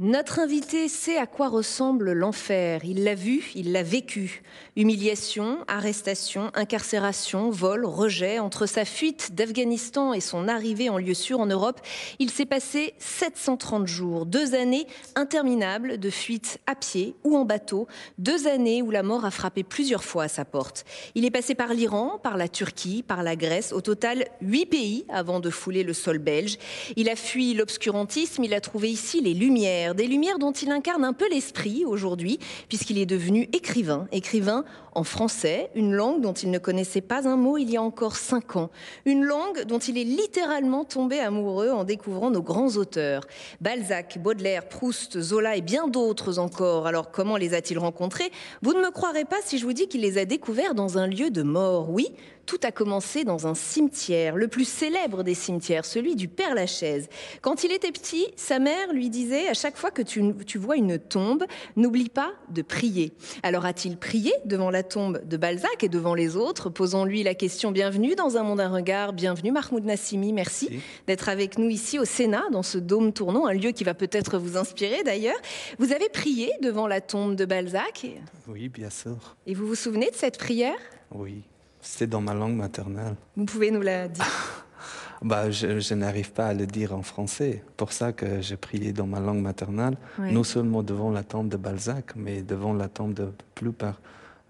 Notre invité sait à quoi ressemble l'enfer. Il l'a vu, il l'a vécu. Humiliation, arrestation, incarcération, vol, rejet. Entre sa fuite d'Afghanistan et son arrivée en lieu sûr en Europe, il s'est passé 730 jours. Deux années interminables de fuite à pied ou en bateau. Deux années où la mort a frappé plusieurs fois à sa porte. Il est passé par l'Iran, par la Turquie, par la Grèce. Au total, huit pays avant de fouler le sol belge. Il a fui l'obscurantisme. Il a trouvé ici les lumières des lumières dont il incarne un peu l'esprit aujourd'hui, puisqu'il est devenu écrivain, écrivain en français, une langue dont il ne connaissait pas un mot il y a encore cinq ans, une langue dont il est littéralement tombé amoureux en découvrant nos grands auteurs, Balzac, Baudelaire, Proust, Zola et bien d'autres encore. Alors comment les a-t-il rencontrés? Vous ne me croirez pas si je vous dis qu'il les a découverts dans un lieu de mort, oui, tout a commencé dans un cimetière, le plus célèbre des cimetières, celui du Père Lachaise. Quand il était petit, sa mère lui disait à chaque fois que tu, tu vois une tombe, n'oublie pas de prier. Alors a-t-il prié devant la tombe de Balzac et devant les autres Posons-lui la question bienvenue dans un monde à regard, bienvenue Mahmoud Nassimi, merci, merci. d'être avec nous ici au Sénat, dans ce dôme tournant, un lieu qui va peut-être vous inspirer d'ailleurs. Vous avez prié devant la tombe de Balzac Oui, bien sûr. Et vous vous souvenez de cette prière? Oui. C'était dans ma langue maternelle. Vous pouvez nous la dire bah, Je, je n'arrive pas à le dire en français. Pour ça que j'ai prié dans ma langue maternelle, non seulement devant la tombe de Balzac, mais devant la tombe de plupart,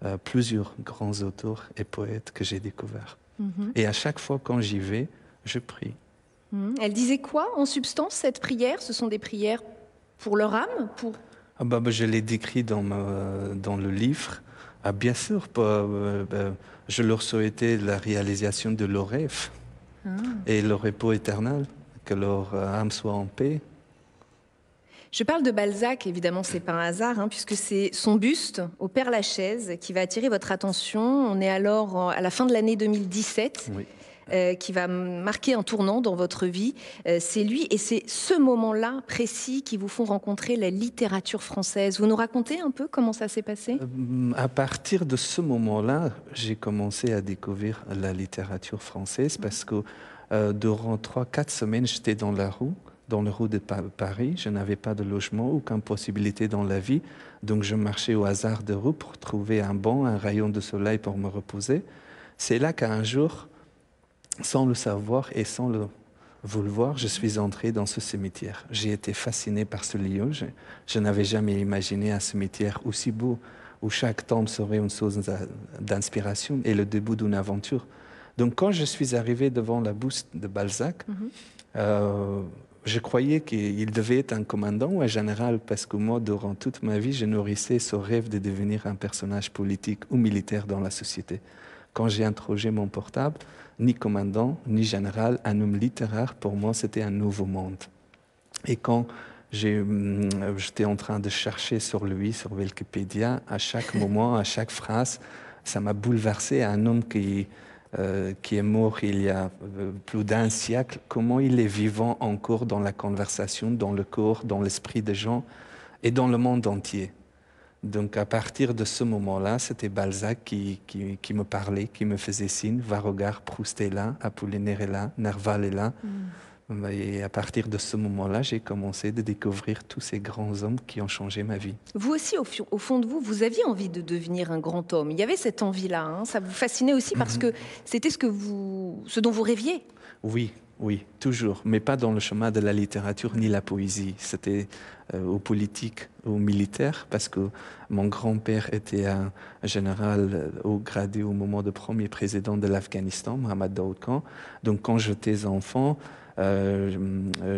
euh, plusieurs grands auteurs et poètes que j'ai découverts. Mm -hmm. Et à chaque fois quand j'y vais, je prie. Mm. Elle disait quoi en substance, cette prière? Ce sont des prières pour leur âme pour... Ah bah, bah, je l'ai décrit dans, ma, dans le livre. Ah, bien sûr, euh, euh, je leur souhaitais la réalisation de leurs rêves ah. et le repos éternel, que leur âme soit en paix. Je parle de Balzac, évidemment, c'est pas un hasard, hein, puisque c'est son buste au Père Lachaise qui va attirer votre attention. On est alors à la fin de l'année 2017. Oui. Euh, qui va marquer un tournant dans votre vie. Euh, c'est lui et c'est ce moment-là précis qui vous font rencontrer la littérature française. Vous nous racontez un peu comment ça s'est passé? Euh, À partir de ce moment-là, j'ai commencé à découvrir la littérature française parce que durant trois, quatre semaines, j'étais dans la rue dans le rue de Paris. Je n'avais pas de logement, aucune possibilité dans la vie. Donc je marchais au hasard de rue pour trouver un banc, un rayon de soleil pour me reposer. C'est là qu'un jour, sans le savoir et sans le vouloir, je suis entré dans ce cimetière. J'ai été fasciné par ce lieu. Je, je n'avais jamais imaginé un cimetière aussi beau, où chaque tombe serait une source d'inspiration et le début d'une aventure. Donc quand je suis arrivé devant la buste de Balzac, mm -hmm. euh, je croyais qu'il devait être un commandant ou un général parce que moi, durant toute ma vie, je nourrissais ce rêve de devenir un personnage politique ou militaire dans la société. Quand j'ai interrogé mon portable, ni commandant, ni général, un homme littéraire, pour moi, c'était un nouveau monde. Et quand j'étais en train de chercher sur lui, sur Wikipédia, à chaque moment, à chaque phrase, ça m'a bouleversé. Un homme qui, euh, qui est mort il y a plus d'un siècle, comment il est vivant encore dans la conversation, dans le corps, dans l'esprit des gens et dans le monde entier. Donc à partir de ce moment-là, c'était Balzac qui, qui, qui, me parlait, qui me faisait signe, Varogar, Proust est là, Apollinaire est là, Nerval est là. Mm. Et à partir de ce moment-là, j'ai commencé de découvrir tous ces grands hommes qui ont changé ma vie. Vous aussi, au, au, fond de vous, vous aviez envie de devenir un grand homme. Il y avait cette envie-là. Hein ça vous fascinait aussi parce mm -hmm. que c'était ce, que vous, ce dont vous rêviez. Oui, oui, toujours, mais pas dans le chemin de la littérature ni la poésie. C'était euh, au politique, au militaire, parce que mon grand-père était un général euh, au gradé au moment du premier président de l'Afghanistan, Mohamed Daoud Khan. Donc quand j'étais enfant, euh,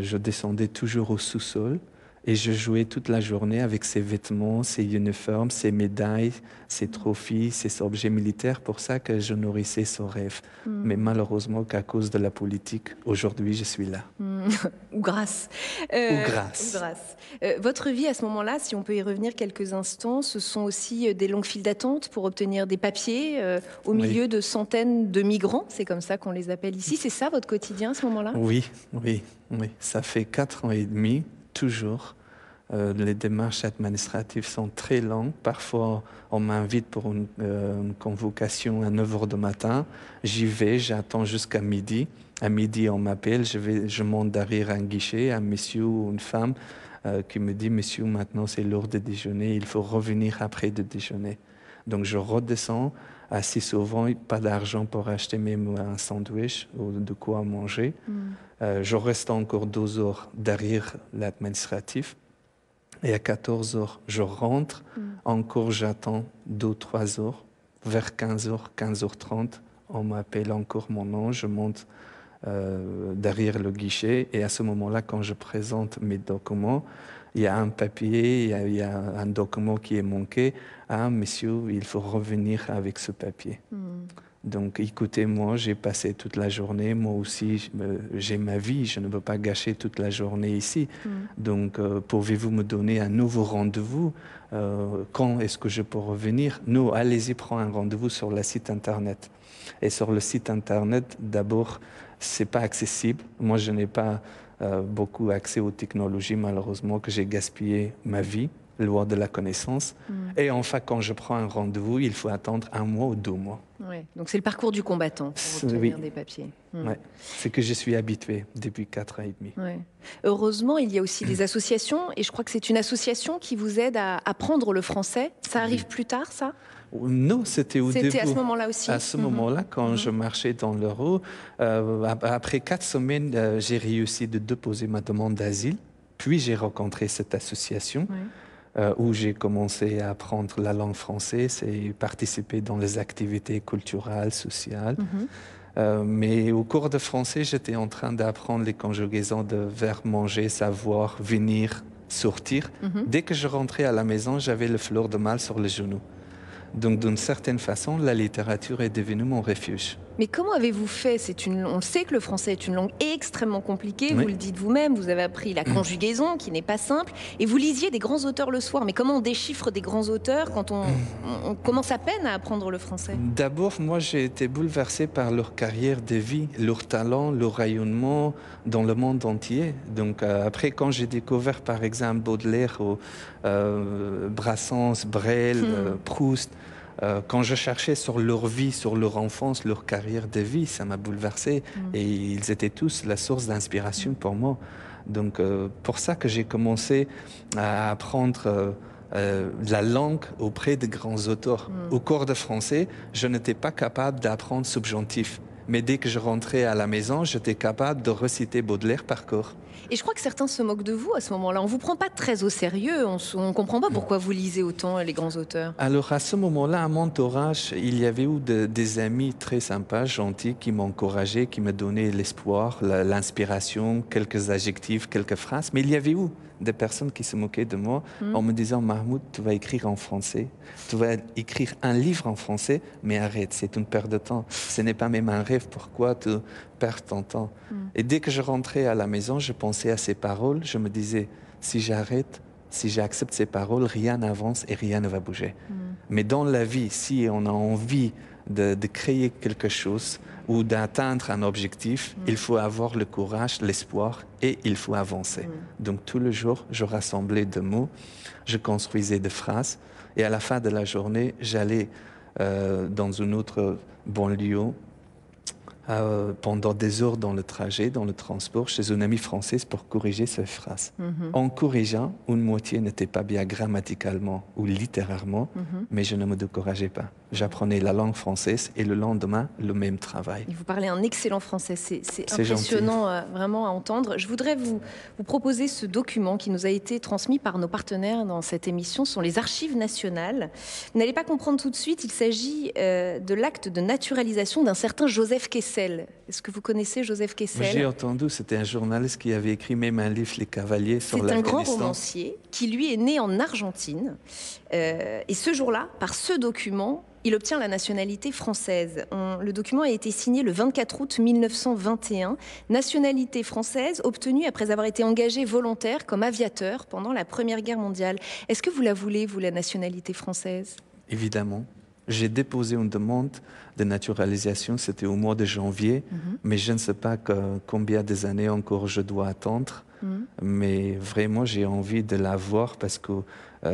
je descendais toujours au sous-sol et je jouais toute la journée avec ses vêtements, ses uniformes, ses médailles, ses trophées, ses objets militaires. Pour ça que je nourrissais son rêve. Hmm. Mais malheureusement, qu'à cause de la politique, aujourd'hui, je suis là. Hmm. ou grâce. Euh, ou grâce. Ou grâce. Euh, votre vie à ce moment-là, si on peut y revenir quelques instants, ce sont aussi euh, des longues files d'attente pour obtenir des papiers euh, au milieu Oui. de centaines de migrants. C'est comme ça qu'on les appelle ici. C'est ça votre quotidien à ce moment-là? Oui, oui, oui. Ça fait quatre ans et demi, toujours. Euh, les démarches administratives sont très longues. Parfois, on m'invite pour une, euh, convocation à 9 h du matin. J'y vais, j'attends jusqu'à midi. À midi, on m'appelle, je monte derrière un guichet, un monsieur ou une femme euh, qui me dit Monsieur, maintenant c'est l'heure de déjeuner, il faut revenir après de déjeuner. Donc je redescends. Assez souvent, pas d'argent pour acheter même un sandwich ou de quoi manger. Euh, je reste encore deux heures derrière l'administratif. Et à 14 heures, je rentre. Encore, j'attends deux, trois heures. Vers 15 heures, 15 h 30, on m'appelle encore mon nom. Je monte euh, derrière le guichet. Et à ce moment-là, quand je présente mes documents, il y a un papier, il y a, il y a un document qui est manqué. Ah, monsieur, il faut revenir avec ce papier. Donc écoutez-moi, j'ai passé toute la journée, moi aussi j'ai ma vie, je ne veux pas gâcher toute la journée ici. Donc euh, pouvez-vous me donner un nouveau rendez-vous? Euh, Quand est-ce que je peux revenir? Non, allez-y, prends un rendez-vous sur le site internet. Et sur le site internet, d'abord, c'est pas accessible. Moi, je n'ai pas euh, beaucoup accès aux technologies, malheureusement, que j'ai gaspillé ma vie, loi de la connaissance. Et enfin, quand je prends un rendez-vous, il faut attendre un mois ou deux mois. Ouais. Donc c'est le parcours du combattant pour obtenir oui. des papiers. Ouais. C'est que je suis habitué depuis quatre ans et demi. Ouais. Heureusement, il y a aussi des associations, et je crois que c'est une association qui vous aide à apprendre le français. Ça arrive plus tard, ça? Non, c'était au début. C'était à ce moment-là aussi À ce Mhm. moment-là, quand je marchais dans l'euro, euh, ap- après quatre semaines, euh, j'ai réussi de déposer ma demande d'asile. Puis j'ai rencontré cette association euh, où j'ai commencé à apprendre la langue française et participer dans les activités culturelles, sociales. Mhm. Euh, mais au cours de français, j'étais en train d'apprendre les conjugaisons de verbe manger, savoir, venir, sortir. Mhm. Dès que je rentrais à la maison, j'avais le fleur de mal sur le genou. Donc, d'une certaine façon, la littérature est devenue mon refuge. Mais comment avez-vous fait? C'est une, on sait que le français est une langue extrêmement compliquée. Oui. Vous le dites vous-même. Vous avez appris la conjugaison, qui n'est pas simple, et vous lisiez des grands auteurs le soir. Mais comment on déchiffre des grands auteurs quand on, commence à peine à apprendre le français? D'abord, moi, j'ai été bouleversé par leur carrière de vie, leur talent, leur rayonnement dans le monde entier. Donc, euh, après, quand j'ai découvert, par exemple, Baudelaire, ou, euh, Brassens, Brel, euh, Proust, euh, quand je cherchais sur leur vie, sur leur enfance, leur carrière de vie, ça m'a bouleversé. Et ils étaient tous la source d'inspiration pour moi. Donc, euh, pour ça que j'ai commencé à apprendre euh, la langue auprès de grands auteurs. Au cours de français, je n'étais pas capable d'apprendre subjonctif. Mais dès que je rentrais à la maison, j'étais capable de reciter Baudelaire par corps. Et je crois que certains se moquent de vous à ce moment-là. On vous prend pas très au sérieux. On ne comprend pas pourquoi vous lisez autant les grands auteurs. Alors à ce moment-là, à mon entourage, il y avait eu de- des amis très sympas, gentils, qui m'encourageaient, qui me donnaient l'espoir, l'inspiration, quelques adjectifs, quelques phrases. Mais il y avait eu des personnes qui se moquaient de moi en me disant Mahmoud, tu vas écrire en français, tu vas écrire un livre en français, mais arrête, c'est une perte de temps. Ce n'est pas même un rêve, pourquoi tu perds ton temps. Et dès que je rentrais à la maison, je pensais à ces paroles, je me disais, si j'arrête, si j'accepte ces paroles, rien n'avance et rien ne va bouger. Mais dans la vie, si on a envie de, de créer quelque chose ou d'atteindre un objectif, il faut avoir le courage, l'espoir et il faut avancer. Donc tout le jour, je rassemblais des mots, je construisais des phrases et à la fin de la journée, j'allais euh, dans une autre banlieue euh, pendant des heures dans le trajet, dans le transport, chez une amie française pour corriger ces phrases. En corrigeant, une moitié n'était pas bien grammaticalement ou littérairement, mais je ne me décourageais pas. J'apprenais la langue française et le lendemain, le même travail. Vous parlez un excellent français, c'est impressionnant euh, vraiment à entendre. Je voudrais vous, vous proposer ce document qui nous a été transmis par nos partenaires dans cette émission, ce sont les archives nationales. Vous n'allez pas comprendre tout de suite, il s'agit euh, de l'acte de naturalisation d'un certain Joseph Kessel. Est-ce que vous connaissez Joseph Kessel? J'ai entendu, c'était un journaliste qui avait écrit même un livre, Les Cavaliers, sur C'est un grand romancier qui, lui, est né en Argentine. Euh, et ce jour-là, par ce document, il obtient la nationalité française. le document a été signé le 24 août 1921. Nationalité française obtenue après avoir été engagé volontaire comme aviateur pendant la Première Guerre mondiale. Est-ce que vous la voulez, vous, la nationalité française? Évidemment. J'ai déposé une demande de naturalisation, c'était au mois de janvier, mhm. mais je ne sais pas combien des années encore je dois attendre. Mhm. Mais vraiment, j'ai envie de l'avoir parce que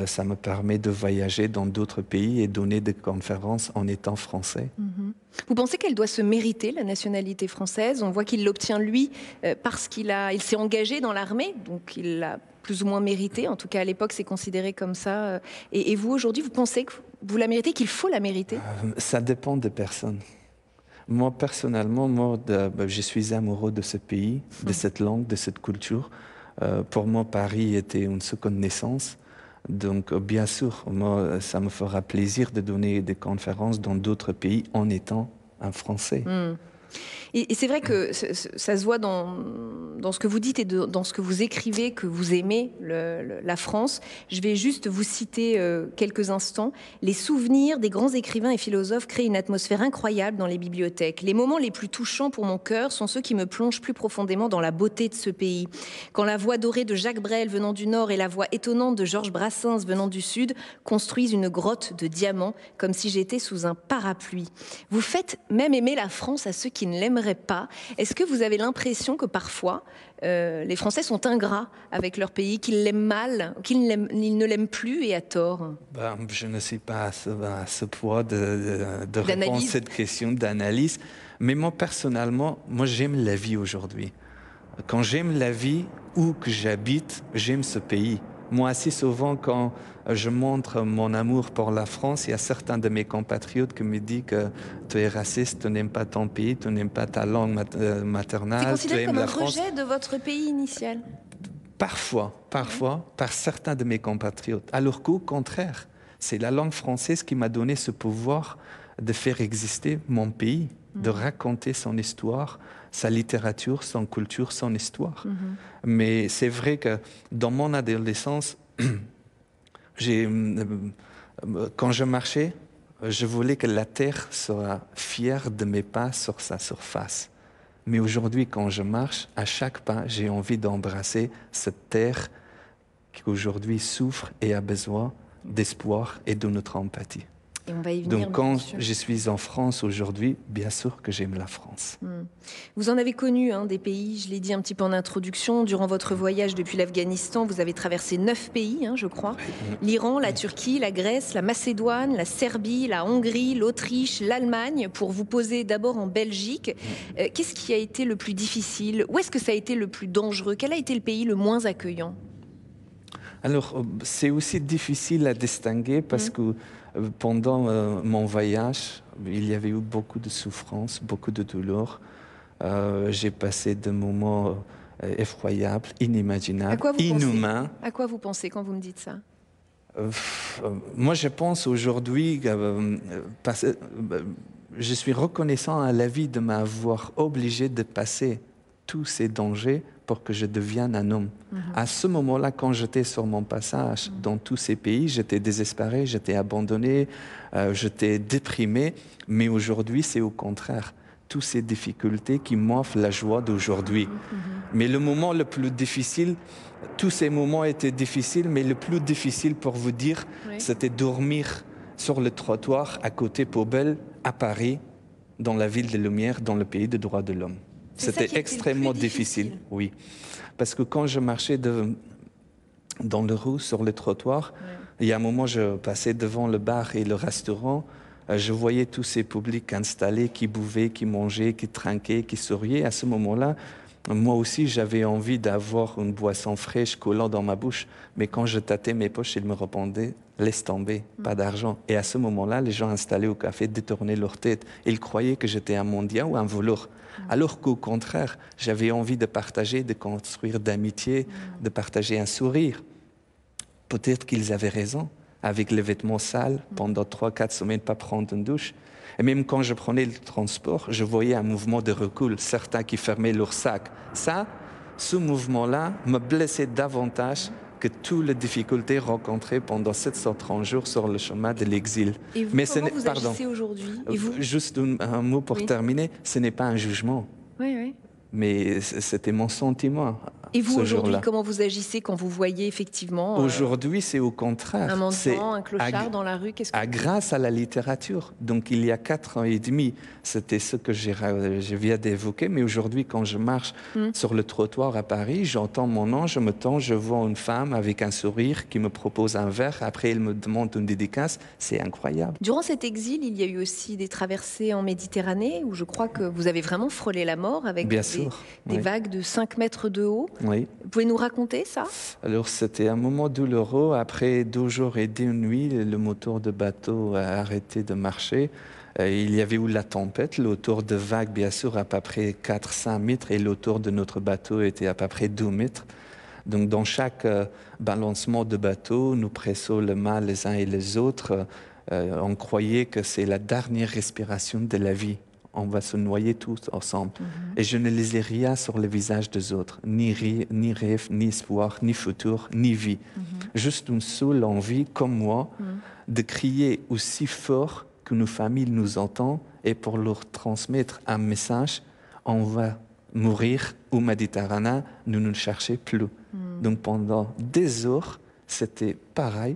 ça me permet de voyager dans d'autres pays et donner des conférences en étant français. Mhm. Vous pensez qu'elle doit se mériter, la nationalité française? On voit qu'il l'obtient, lui, euh, parce qu'il il s'est engagé dans l'armée, donc il l'a plus ou moins mérité. En tout cas, à l'époque, c'est considéré comme ça. Euh. Et, vous, aujourd'hui, vous pensez que vous la méritez, qu'il faut la mériter? Ça dépend des personnes. Moi, personnellement, moi, bah, je suis amoureux de ce pays, de hum. cette langue, de cette culture. pour moi, Paris était une seconde naissance. Donc, euh, bien sûr, moi, ça me fera plaisir de donner des conférences dans d'autres pays en étant un Français. Hmm. Et, c'est vrai que ça se voit dans, ce que vous dites et dans ce que vous écrivez, que vous aimez la France. Je vais juste vous citer euh, quelques instants. Les souvenirs des grands écrivains et philosophes créent une atmosphère incroyable dans les bibliothèques. Les moments les plus touchants pour mon cœur sont ceux qui me plongent plus profondément dans la beauté de ce pays. Quand la voix dorée de Jacques Brel venant du nord et la voix étonnante de Georges Brassens venant du sud construisent une grotte de diamants, comme si j'étais sous un parapluie. Vous faites même aimer la France à ceux qui ne l'aimeraient pas. Est-ce que vous avez l'impression que parfois euh, les Français sont ingrats avec leur pays, qu'ils l'aiment mal, qu'ils ne l'aiment plus et à tort? Ben, Je ne sais pas à ce, point de, de, répondre à cette question d'analyse. Mais moi, personnellement, moi, j'aime la vie aujourd'hui. Quand j'aime la vie, où que j'habite, j'aime ce pays. Moi, assez souvent, quand je montre mon amour pour la France, il y a certains de mes compatriotes qui me disent que tu es raciste, tu n'aimes pas ton pays, tu n'aimes pas ta langue euh, maternelle. C'est considéré comme un rejet de votre pays initial Parfois, parfois, par certains de mes compatriotes. Alors qu'au contraire, c'est la langue française qui m'a donné ce pouvoir de faire exister mon pays, de mm. raconter son histoire, sa littérature, son culture, son histoire. Mm-hmm. Mais c'est vrai que dans mon adolescence, Euh, quand je marchais, je voulais que la terre soit fière de mes pas sur sa surface. Mais aujourd'hui, quand je marche, à chaque pas, j'ai envie d'embrasser cette terre qui aujourd'hui souffre et a besoin d'espoir et de notre empathie. Donc quand je suis en France aujourd'hui, bien sûr que j'aime la France. Hmm. Vous en avez connu hein, des pays, je l'ai dit un petit peu en introduction, durant votre voyage depuis l'Afghanistan, vous avez traversé neuf pays, hein, je crois. L'Iran, la Turquie, la Grèce, la Macédoine, la Serbie, la Hongrie, l'Autriche, l'Allemagne, pour vous poser d'abord en Belgique. Euh, qu'est-ce qui a été le plus difficile? Où est-ce que ça a été le plus dangereux? Quel a été le pays le moins accueillant? Alors, euh, c'est aussi difficile à distinguer parce hmm. que pendant euh, mon voyage, il y avait eu beaucoup de souffrances, beaucoup de douleurs. Euh, j'ai passé des moments euh, effroyables, inimaginables, inhumains. À quoi vous pensez quand vous me dites ça? Moi, je pense aujourd'hui, je suis reconnaissant à la vie de m'avoir obligé de passer tous ces dangers pour que je devienne un homme. Mhm. À ce moment-là, quand j'étais sur mon passage mhm. dans tous ces pays, j'étais désespéré, j'étais abandonné, euh, j'étais déprimé, mais aujourd'hui, c'est au contraire. Toutes ces difficultés qui m'offrent la joie d'aujourd'hui. Mhm. Mais le moment le plus difficile, tous ces moments étaient difficiles, mais le plus difficile pour vous dire, c'était dormir sur le trottoir à côté Pobel, à Paris, dans la ville des Lumières, dans le pays des droits de l'homme. C'était extrêmement difficile. oui. Parce que quand je marchais dans le rue, sur le trottoir, il y a un moment, je passais devant le bar et le restaurant, euh, je voyais tous ces publics installés qui bouvaient, qui mangeaient, qui trinquaient, qui souriaient. À ce moment-là, Moi aussi, j'avais envie d'avoir une boisson fraîche collant dans ma bouche. Mais quand je tâtais mes poches, ils me répondaient Laisse tomber, pas d'argent. Et à ce moment-là, les gens installés au café détournaient leur tête. Ils croyaient que j'étais un mendiant ou un voleur. Alors qu'au contraire, j'avais envie de partager, de construire d'amitié, de partager un sourire. Peut-être qu'ils avaient raison. Avec les vêtements sales, pendant trois, quatre semaines, pas prendre une douche. Et même quand je prenais le transport, je voyais un mouvement de recul, certains qui fermaient leur sac. Ça, ce mouvement-là me blessait davantage que toutes les difficultés rencontrées pendant 730 jours sur le chemin de l'exil. Et vous, Mais comment n'est- vous pardon. aujourd'hui? Vous? Juste un, un mot pour Oui. terminer, ce n'est pas un jugement, Oui, oui. mais c'était mon sentiment. Et vous aujourd'hui, comment vous agissez quand vous voyez effectivement euh, Aujourd'hui, c'est au contraire. un mendiant, un à- clochard dans la rue Qu'est-ce que à- grâce à la littérature. Donc il y a quatre ans et demi, c'était ce que je viens d'évoquer, mais aujourd'hui quand je marche Hmm. sur le trottoir à Paris, j'entends mon nom, je me tends, je vois une femme avec un sourire qui me propose un verre, après elle me demande une dédicace, c'est incroyable. Durant cet exil, il y a eu aussi des traversées en Méditerranée où je crois que vous avez vraiment frôlé la mort avec Bien des, sûr. des oui. vagues de 5 mètres de haut. Oui. Vous pouvez nous raconter ça? Alors c'était un moment douloureux. Après deux jours et deux nuits, le moteur de bateau a arrêté de marcher. Euh, Il y avait eu la tempête, l'autour de vagues bien sûr à peu près 4-5 mètres et l'autour de notre bateau était à peu près 2 mètres. Donc dans chaque euh, balancement de bateau, nous pressons le mal les uns et les autres. Euh, on croyait que c'est la dernière respiration de la vie. On va se noyer tous ensemble. Et je ne lisais rien sur le visage des autres, ni, ri- ni rêve, ni espoir, ni futur, ni vie. Juste une seule envie, comme moi, de crier aussi fort que nos familles nous entendent et pour leur transmettre un message, on va mourir au Méditerranée, nous ne cherchez plus. Donc pendant des heures, c'était pareil.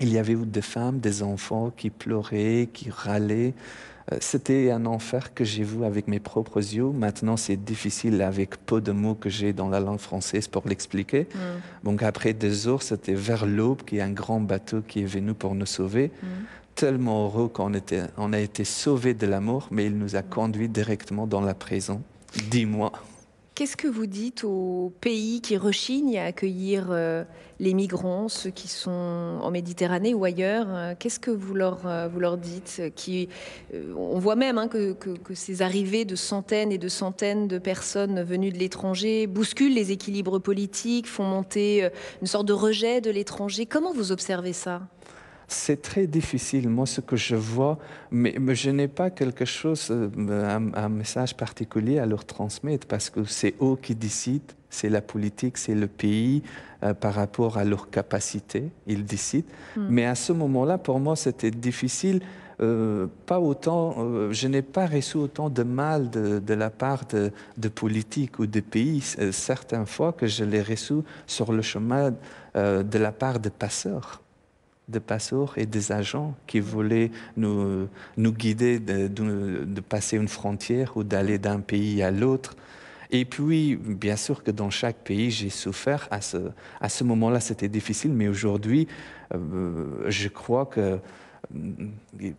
Il y avait des femmes, des enfants qui pleuraient, qui râlaient. Euh, C'était un enfer que j'ai vu avec mes propres yeux. Maintenant, c'est difficile avec peu de mots que j'ai dans la langue française pour l'expliquer. Donc après deux heures, c'était vers l'aube qu'il y a un grand bateau qui est venu pour nous sauver. Tellement heureux qu'on était, on a été sauvés de la mort, mais il nous a conduits directement dans la prison. Dix mois. Qu'est-ce que vous dites aux pays qui rechignent à accueillir euh, les migrants, ceux qui sont en Méditerranée ou ailleurs euh, Qu'est-ce que vous leur, euh, vous leur dites qui, On voit même hein, que, ces arrivées de centaines et de centaines de personnes venues de l'étranger bousculent les équilibres politiques, font monter une sorte de rejet de l'étranger. Comment vous observez ça? C'est très difficile. Moi, ce que je vois, mais, mais je n'ai pas quelque chose, euh, un, un message particulier à leur transmettre parce que c'est eux qui décident, c'est la politique, c'est le pays euh, par rapport à leur capacité, ils décident. Mais à ce moment-là, pour moi, c'était difficile. euh, pas autant, euh, je n'ai pas reçu autant de mal de, de la part de, de politiques ou de pays, certaines fois que je l'ai reçu sur le chemin de la part de passeurs de passeurs et des agents qui voulaient nous, nous guider de, de- passer une frontière ou d'aller d'un pays à l'autre. Et puis, bien sûr que dans chaque pays, j'ai souffert. À ce, à ce moment-là, c'était difficile, mais aujourd'hui, euh, je crois que euh,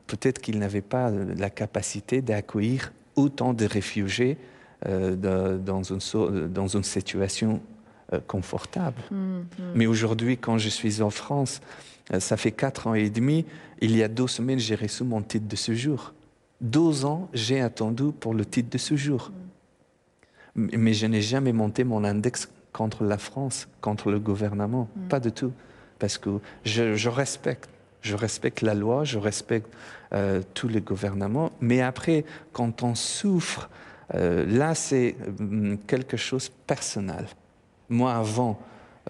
peut-être qu'ils n'avaient pas la capacité d'accueillir autant de réfugiés euh, dans, une, dans une situation euh, confortable. Mais aujourd'hui, quand je suis en France, euh, ça fait quatre ans et demi, il y a deux semaines, j'ai reçu mon titre de séjour. Deux ans, j'ai attendu pour le titre de séjour. M- Mais je n'ai jamais monté mon index contre la France, contre le gouvernement. Pas du tout. Parce que je, je respecte. Je respecte la loi, je respecte euh, tous les gouvernements. Mais après, quand on souffre, là, c'est quelque chose de personnel. Moi, avant,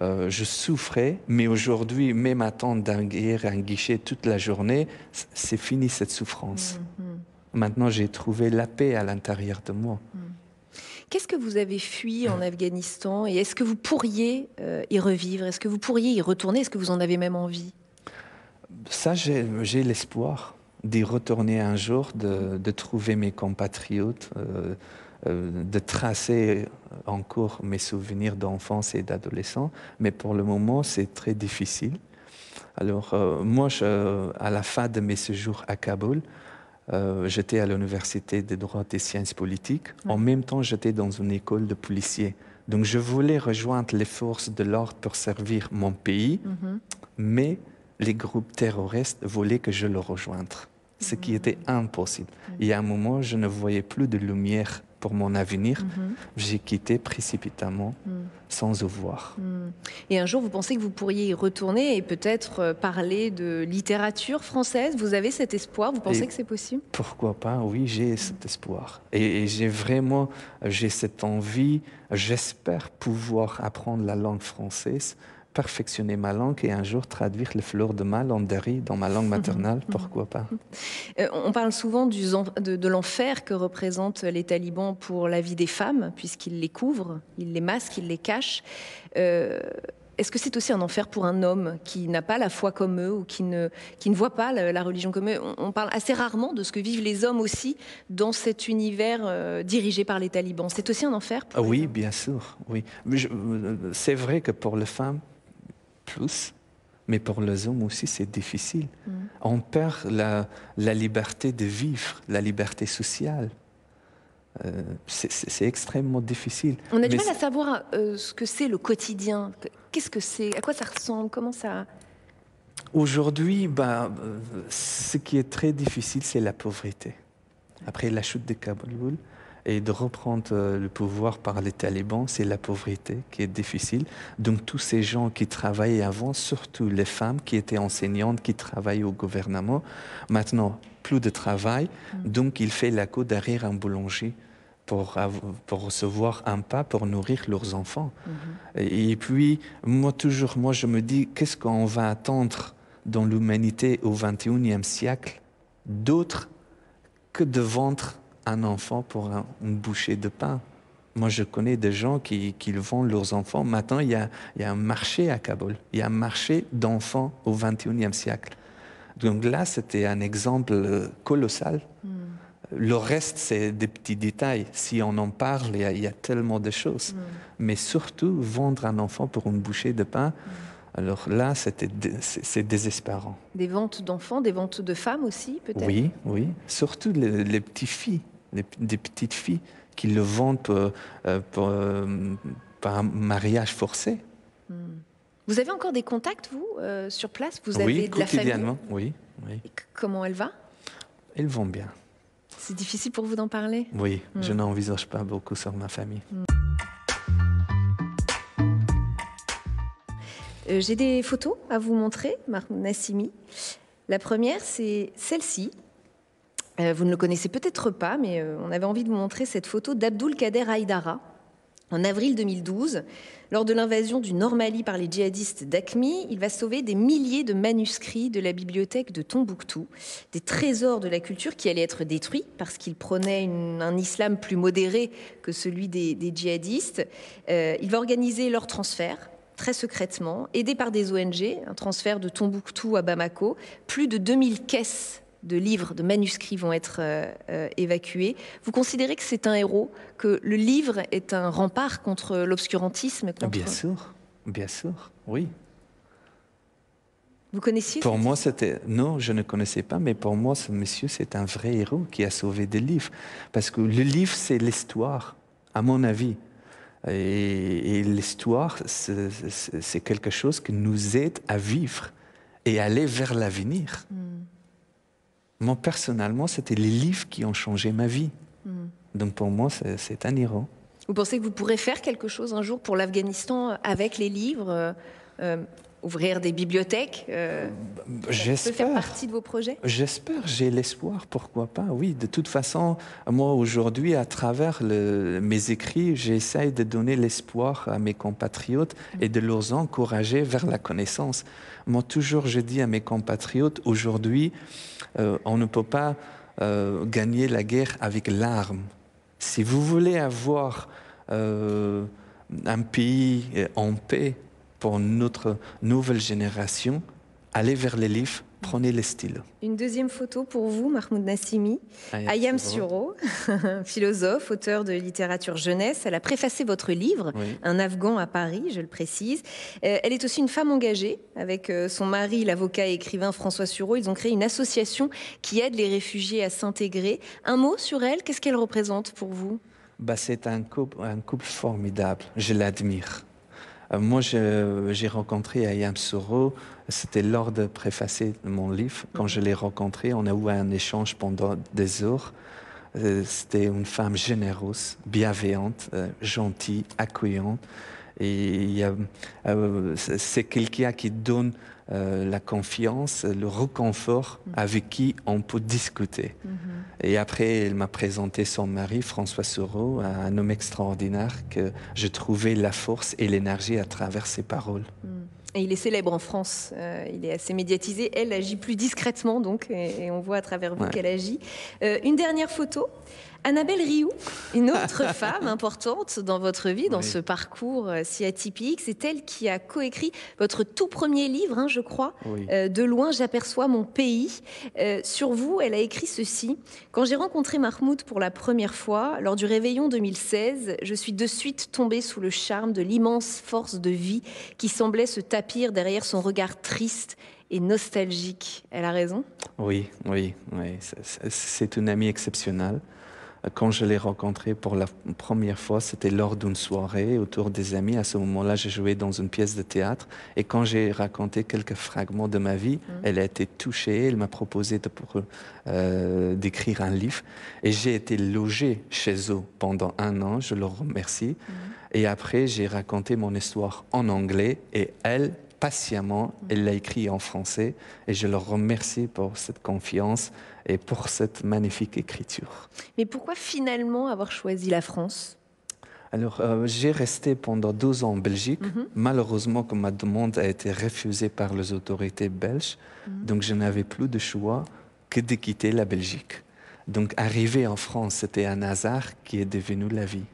euh, je souffrais, mais aujourd'hui, même attendre d'un guerre, un guichet toute la journée, c'est fini cette souffrance. Maintenant, j'ai trouvé la paix à l'intérieur de moi. Qu'est-ce que vous avez fui en Afghanistan et est-ce que vous pourriez euh, y revivre? Est-ce que vous pourriez y retourner? Est-ce que vous en avez même envie? Ça, j'ai l'espoir d'y retourner un jour, de, de trouver mes compatriotes, euh, de tracer encore mes souvenirs d'enfance et d'adolescence. Mais pour le moment, c'est très difficile. Alors, euh, moi, je- à la fin de mes séjours à Kaboul, euh, j'étais à l'université des droits et sciences politiques. En même temps, j'étais dans une école de policiers. Donc, je voulais rejoindre les forces de l'ordre pour servir mon pays, mais les groupes terroristes voulaient que je le rejoigne, ce qui était impossible. Et à un moment, je ne voyais plus de lumière pour mon avenir. J'ai quitté précipitamment, sans voir. Et un jour, vous pensez que vous pourriez y retourner et peut-être euh, parler de littérature française? Vous avez cet espoir? Vous pensez Et- que c'est possible? Pourquoi pas? Oui, j'ai cet espoir. Et, et j'ai vraiment, j'ai cette envie, j'espère pouvoir apprendre la langue française, perfectionner ma langue et un jour traduire les fleurs de mal en Dari dans ma langue maternelle. Pourquoi pas? Euh, On parle souvent du de, de l'enfer que représentent les talibans pour la vie des femmes, puisqu'ils les couvrent, ils les masquent, ils les cachent. Euh, Est-ce que c'est aussi un enfer pour un homme qui n'a pas la foi comme eux ou qui ne, qui ne voit pas la, la religion comme eux? On, on parle assez rarement de ce que vivent les hommes aussi dans cet univers euh, dirigé par les talibans. C'est aussi un enfer pour Ah Oui, bien sûr. Oui, c'est vrai que pour les femmes, plus, mais pour les hommes aussi, c'est difficile. On perd la, la liberté de vivre, la liberté sociale. Euh, c'est- extrêmement difficile. On a du mal à savoir euh, ce que c'est le quotidien. Qu'est-ce que c'est? À quoi ça ressemble? Comment ça? Aujourd'hui, euh, ce qui est très difficile, c'est la pauvreté. Après la chute de Kaboul et de reprendre euh, le pouvoir par les talibans, c'est la pauvreté qui est difficile. Donc tous ces gens qui travaillaient avant, surtout les femmes qui étaient enseignantes, qui travaillaient au gouvernement, maintenant plus de travail, donc il fait la queue derrière un boulanger pour, pour recevoir un pas pour nourrir leurs enfants. Et puis, moi, toujours, moi, je me dis, qu'est-ce qu'on va attendre dans l'humanité au XXIe siècle d'autre que de vendre un enfant pour un- une bouchée de pain Moi, je connais des gens qui, qui vendent leurs enfants. Maintenant, il y, a, il y a un marché à Kaboul. Il y a un marché d'enfants au XXIe siècle. Donc là, c'était un exemple euh, colossal. Le reste, c'est des petits détails. Si on en parle, il y a, il y a tellement de choses. Mais surtout, vendre un enfant pour une bouchée de pain, alors là, c'était c'est désespérant. Des ventes d'enfants, des ventes de femmes aussi, peut-être? Oui, oui. Surtout les, les petites filles, les, des petites filles qui le vendent pour, euh, pour, euh, par un mariage forcé. Vous avez encore des contacts, vous, euh, sur place? Vous avez oui, de la famille? quotidiennement. Oui, oui. Et Comment elle va? Ils vont bien. C'est difficile pour vous d'en parler? Oui, je n'envisage pas beaucoup sur ma famille. Euh, J'ai des photos à vous montrer, Marc Nassimi. La première, c'est celle-ci. Euh, vous ne le connaissez peut-être pas, mais euh, on avait envie de vous montrer cette photo d'Abdul Kader Haïdara. En avril 2012, lors de l'invasion du Nord-Mali par les djihadistes d'AQMI, il va sauver des milliers de manuscrits de la bibliothèque de Tombouctou, des trésors de la culture qui allaient être détruits parce qu'il prônait un islam plus modéré que celui des, djihadistes. Il va organiser leur transfert très secrètement, aidé par des ONG, un transfert de Tombouctou à Bamako. Plus de 2000 caisses de livres, de manuscrits vont être euh, euh, évacués. Vous considérez que c'est un héros, que le livre est un rempart contre l'obscurantisme contre... Bien sûr, bien sûr, oui. Vous connaissiez Pour moi, c'était. Non, je ne connaissais pas, mais pour moi, ce monsieur, c'est un vrai héros qui a sauvé des livres. Parce que le livre, c'est l'histoire, à mon avis. Et, et l'histoire, c'est quelque chose qui nous aide à vivre et aller vers l'avenir. Moi, personnellement, c'était les livres qui ont changé ma vie. Donc pour moi, c'est c'est un héros. Vous pensez que vous pourrez faire quelque chose un jour pour l'Afghanistan avec les livres euh, euh, Ouvrir des bibliothèques euh, Ça peut faire J'espère. partie de vos projets? J'espère, j'ai l'espoir, pourquoi pas, oui. De toute façon, moi aujourd'hui, à travers le- mes écrits, j'essaye de donner l'espoir à mes compatriotes et de les encourager vers la connaissance. Moi, toujours, je dis à mes compatriotes, aujourd'hui, euh, on ne peut pas euh, gagner la guerre avec l'arme. Si vous voulez avoir euh, un pays en paix pour notre nouvelle génération, allez vers les livres, Prenez le stylo. Une deuxième photo pour vous, Mahmoud Nassimi. Ayam Ayam Suro. Suro, philosophe, auteur de littérature jeunesse. Elle a préfacé votre livre, Oui. Un Afghan à Paris, je le précise. Euh, elle est aussi une femme engagée. Avec euh, son mari, l'avocat et écrivain François Sureau, ils ont créé une association qui aide les réfugiés à s'intégrer. Un mot sur elle, qu'est-ce qu'elle représente pour vous? Bah, c'est un couple, un couple formidable. Je l'admire. Euh, moi, j'ai rencontré Ayam Soro. C'était lors de préfacer mon livre. Quand je l'ai rencontré, on a eu un échange pendant des heures. Euh, C'était une femme généreuse, bienveillante, euh, gentille, accueillante. Et c'est quelqu'un qui donne euh, la confiance, le réconfort avec qui on peut discuter. Et après, elle m'a présenté son mari, François Soro, un homme extraordinaire que je trouvais la force et l'énergie à travers ses paroles. Et il est célèbre en France, euh, il est assez médiatisé. Elle agit plus discrètement, donc, et, et on voit à travers vous Ouais. qu'elle agit. Euh, une dernière photo. Annabelle Rioux, une autre femme importante dans votre vie, dans Oui. ce parcours euh, si atypique. C'est elle qui a coécrit votre tout premier livre, hein, je crois. Oui. Euh, de loin, j'aperçois mon pays. Euh, sur vous, elle a écrit ceci. Quand j'ai rencontré Mahmoud pour la première fois, lors du réveillon 2016, je suis de suite tombée sous le charme de l'immense force de vie qui semblait se tapir derrière son regard triste et nostalgique. Elle a raison? Oui, oui, oui. C'est une amie exceptionnelle. Quand je l'ai rencontrée pour la première fois, c'était lors d'une soirée autour des amis. À ce moment-là, j'ai joué dans une pièce de théâtre. Et quand j'ai raconté quelques fragments de ma vie, elle a été touchée. Elle m'a proposé de- pour, euh, d'écrire un livre. Et j'ai été logé chez eux pendant un an. Je leur remercie. Et après, j'ai raconté mon histoire en anglais. Et elle, patiemment, elle l'a écrit en français. Et je leur remercie pour cette confiance et pour cette magnifique écriture. Mais pourquoi finalement avoir choisi la France? Alors, euh, j'ai resté pendant 12 ans en Belgique. Malheureusement, comme ma demande a été refusée par les autorités belges, donc je n'avais plus de choix que de quitter la Belgique. Donc, arriver en France, c'était un hasard qui est devenu la vie.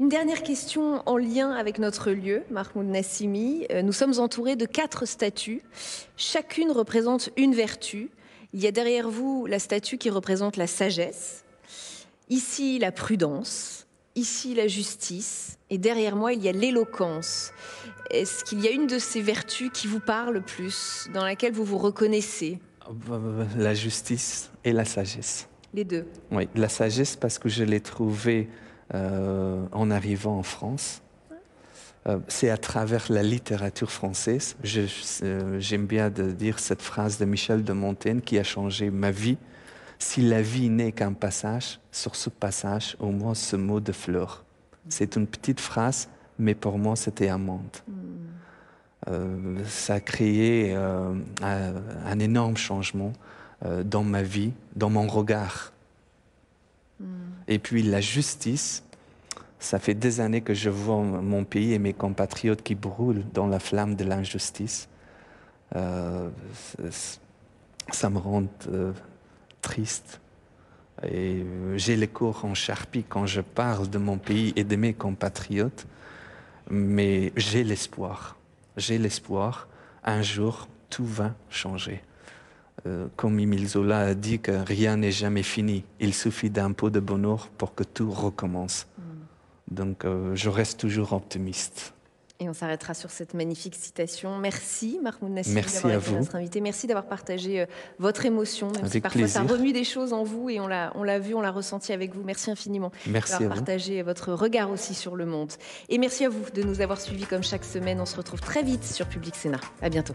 Une dernière question en lien avec notre lieu, Mahmoud Nassimi. Euh, Nous sommes entourés de quatre statues. Chacune représente une vertu. Il y a derrière vous la statue qui représente la sagesse. Ici, la prudence. Ici, la justice. Et derrière moi, il y a l'éloquence. Est-ce qu'il y a une de ces vertus qui vous parle le plus, dans laquelle vous vous reconnaissez? La justice et la sagesse. Les deux. Oui, la sagesse parce que je l'ai trouvée euh, en arrivant en France. Euh, c'est à travers la littérature française. Euh, J'aime bien de dire cette phrase de Michel de Montaigne qui a changé ma vie. Si la vie n'est qu'un passage, sur ce passage, au moins ce mot de fleur. C'est une petite phrase, mais pour moi, c'était un monde. Euh, ça a créé euh, un, un énorme changement euh, dans ma vie, dans mon regard. Et puis la justice, ça fait des années que je vois mon pays et mes compatriotes qui brûlent dans la flamme de l'injustice. Euh, ça me rend euh, triste. Et euh, j'ai le corps en charpie quand je parle de mon pays et de mes compatriotes, mais j'ai l'espoir. J'ai l'espoir. Un jour, tout va changer. Comme Émile Zola a dit que rien n'est jamais fini. Il suffit d'un peu de bonheur pour que tout recommence. Donc, euh, je reste toujours optimiste. Et on s'arrêtera sur cette magnifique citation. Merci Mahmoud Nassimi Merci d'avoir à été vous. notre invité. Merci d'avoir partagé euh, votre émotion, même si Avec parfois ça remue des choses en vous et on l'a, on l'a vu, on l'a ressenti avec vous. Merci infiniment Merci à d'avoir partagé votre regard aussi sur le monde. Et merci à vous de nous avoir suivis comme chaque semaine. On se retrouve très vite sur Public Sénat. À bientôt.